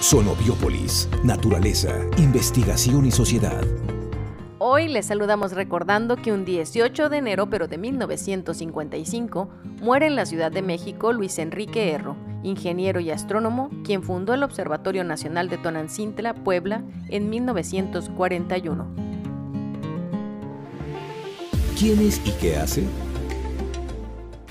Sonobiópolis, naturaleza, investigación y sociedad. Hoy les saludamos recordando que un 18 de enero, pero de 1955, muere en la Ciudad de México Luis Enrique Erro, ingeniero y astrónomo, quien fundó el Observatorio Nacional de Tonancintla, Puebla, en 1941. ¿Quién es y qué hace?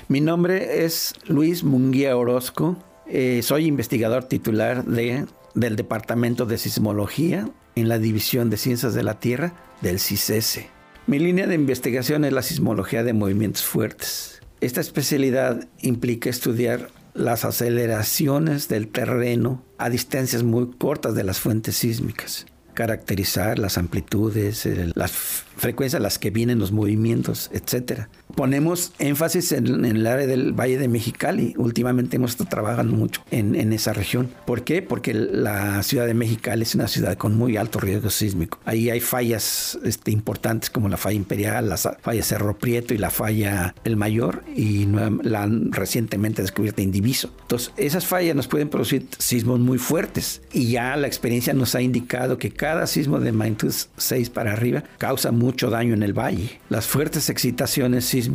Mi nombre es Luis Munguía Orozco. Eh, soy investigador titular de del Departamento de Sismología en la División de Ciencias de la Tierra del CISESE. Mi línea de investigación es la sismología de movimientos fuertes. Esta especialidad implica estudiar las aceleraciones del terreno a distancias muy cortas de las fuentes sísmicas, caracterizar las amplitudes, las frecuencias a las que vienen los movimientos, etcétera ponemos énfasis en, el área del Valle de Mexicali. Últimamente hemos estado trabajando mucho en, esa región. ¿Por qué? Porque la ciudad de Mexicali es una ciudad con muy alto riesgo sísmico. Ahí hay fallas este, importantes como la falla imperial, la falla Cerro Prieto y la falla El Mayor y la recientemente descubierta Indiviso. Entonces, esas fallas nos pueden producir sismos muy fuertes y ya la experiencia nos ha indicado que cada sismo de magnitud 6 para arriba causa mucho daño en el valle. Las fuertes excitaciones sísmicas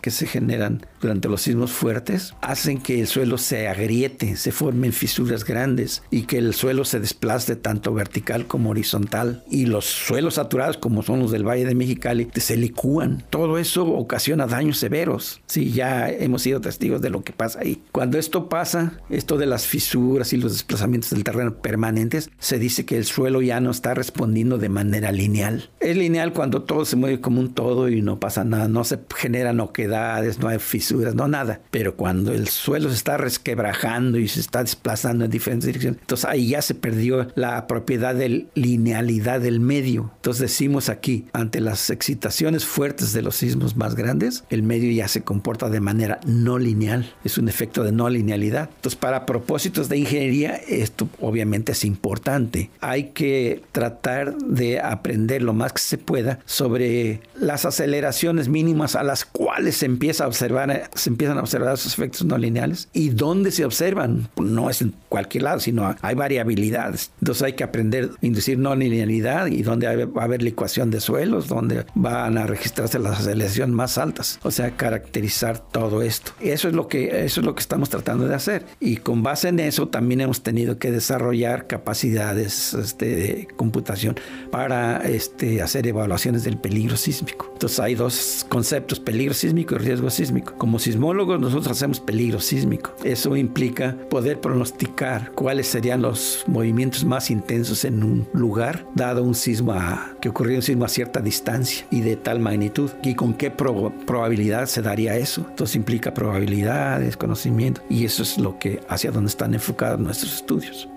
que se generan durante los sismos fuertes hacen que el suelo se agriete, se formen fisuras grandes y que el suelo se desplace tanto vertical como horizontal. Y los suelos saturados, como son los del Valle de Mexicali, se licúan. Todo eso ocasiona daños severos. Sí, ya hemos sido testigos de lo que pasa ahí. Cuando esto pasa, esto de las fisuras y los desplazamientos del terreno permanentes, se dice que el suelo ya no está respondiendo de manera lineal. Es lineal cuando todo se mueve como un todo y no pasa nada, no se generan oquedades, no hay fisuras, no nada. Pero cuando el suelo se está resquebrajando y se está desplazando en diferentes direcciones, entonces ahí ya se perdió la propiedad de linealidad del medio. Entonces decimos aquí, ante las excitaciones fuertes de los sismos más grandes, el medio ya se comporta de manera no lineal. Es un efecto de no linealidad. Entonces, para propósitos de ingeniería, esto obviamente es importante. Hay que tratar de aprender lo más que se pueda sobre las aceleraciones mínimas a las cuales se empieza a observar, se empiezan a observar esos efectos no lineales y dónde se observan. No es en cualquier lado, sino hay variabilidades. Entonces hay que aprender a inducir no linealidad y dónde va a haber licuación de suelos, dónde van a registrarse las aceleraciones más altas. O sea, caracterizar todo esto. Eso es lo que, eso es lo que estamos tratando de hacer. Y con base en eso también hemos tenido que desarrollar capacidades este, de computación para este, hacer evaluaciones del peligro sísmico. Entonces hay dos conceptos, peligro sísmico y riesgo sísmico. Como sismólogos nosotros hacemos peligro sísmico. Eso implica poder pronosticar cuáles serían los movimientos más intensos en un lugar, dado un sismo que ocurrió un sismo a cierta distancia y de tal magnitud. Y con qué probabilidad se daría eso. Entonces implica probabilidades, conocimiento. Y eso es lo que hacia donde están enfocados nuestros estudios.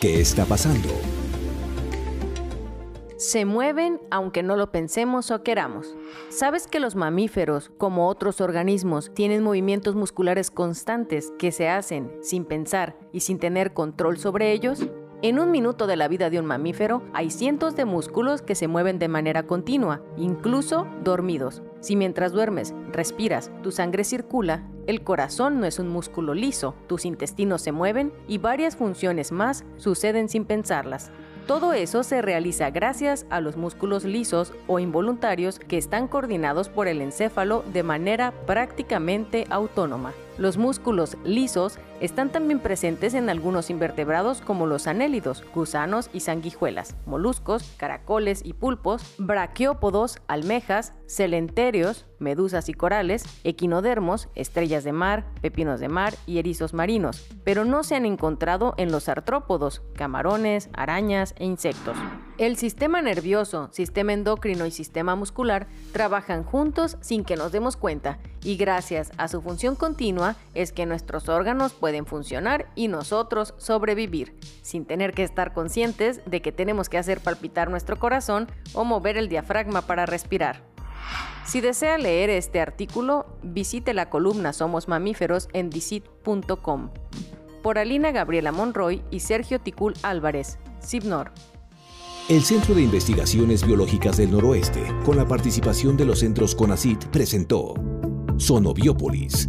¿Qué está pasando? Se mueven aunque no lo pensemos o queramos. ¿Sabes que los mamíferos, como otros organismos, tienen movimientos musculares constantes que se hacen sin pensar y sin tener control sobre ellos? En un minuto de la vida de un mamífero hay cientos de músculos que se mueven de manera continua, incluso dormidos. Si mientras duermes respiras, tu sangre circula, el corazón no es un músculo liso, tus intestinos se mueven y varias funciones más suceden sin pensarlas. Todo eso se realiza gracias a los músculos lisos o involuntarios que están coordinados por el encéfalo de manera prácticamente autónoma. Los músculos lisos están también presentes en algunos invertebrados como los anélidos, gusanos y sanguijuelas, moluscos, caracoles y pulpos, braquiópodos, almejas, celenterios, medusas y corales, equinodermos, estrellas de mar, pepinos de mar y erizos marinos, pero no se han encontrado en los artrópodos, camarones, arañas e insectos. El sistema nervioso, sistema endocrino y sistema muscular trabajan juntos sin que nos demos cuenta y gracias a su función continua es que nuestros órganos funcionar y nosotros sobrevivir, sin tener que estar conscientes de que tenemos que hacer palpitar nuestro corazón o mover el diafragma para respirar. Si desea leer este artículo, visite la columna Somos Mamíferos en dicit.com. Por Alina Gabriela Monroy y Sergio Ticul Álvarez, CIPNOR. El Centro de Investigaciones Biológicas del Noroeste, con la participación de los centros CONACIT, presentó Sonobiópolis,